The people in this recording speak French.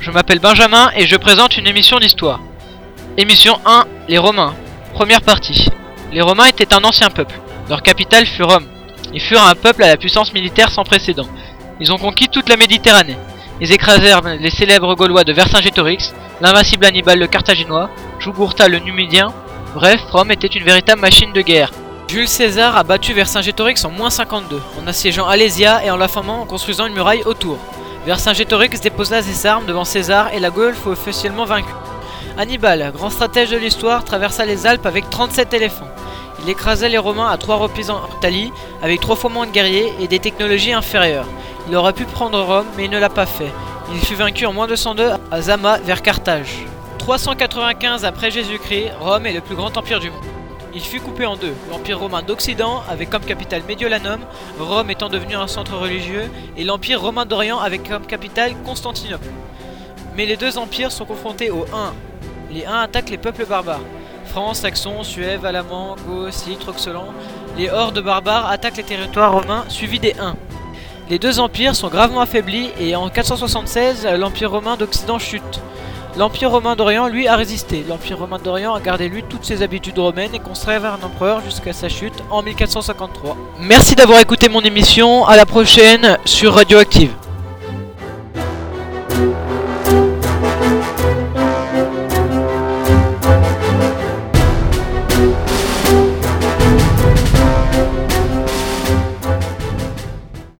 je m'appelle Benjamin et je présente une émission d'histoire. Émission 1, les Romains. Première partie. Les Romains étaient un ancien peuple. Leur capitale fut Rome. Ils furent un peuple à la puissance militaire sans précédent. Ils ont conquis toute la Méditerranée. Ils écrasèrent les célèbres Gaulois de Vercingétorix, l'invincible Hannibal le Carthaginois, Jugurtha le Numidien. Bref, Rome était une véritable machine de guerre. Jules César a battu Vercingétorix en moins 52, en assiégeant Alésia et en la formant en construisant une muraille autour. Vercingétorix déposa ses armes devant César et la Gaule fut officiellement vaincue. Hannibal, grand stratège de l'histoire, traversa les Alpes avec 37 éléphants. Il écrasa les Romains à trois reprises en Italie, avec trois fois moins de guerriers et des technologies inférieures. Il aurait pu prendre Rome, mais il ne l'a pas fait. Il fut vaincu en moins de 102 à Zama, vers Carthage. 395 après Jésus-Christ, Rome est le plus grand empire du monde. Il fut coupé en deux, l'Empire romain d'Occident avec comme capitale Mediolanum, Rome étant devenu un centre religieux, et l'Empire romain d'Orient avec comme capitale Constantinople. Mais les deux empires sont confrontés aux Huns. Les Huns attaquent les peuples barbares. France, Saxons, Suèves, Alamans, Goths, Scythes, Roxolans. Les hordes barbares attaquent les territoires romains suivis des Huns. Les deux empires sont gravement affaiblis et en 476, l'Empire romain d'Occident chute. L'Empire romain d'Orient, lui, a résisté. L'Empire romain d'Orient a gardé, lui, toutes ses habitudes romaines et conservé un empereur jusqu'à sa chute en 1453. Merci d'avoir écouté mon émission, à la prochaine sur Radioactive.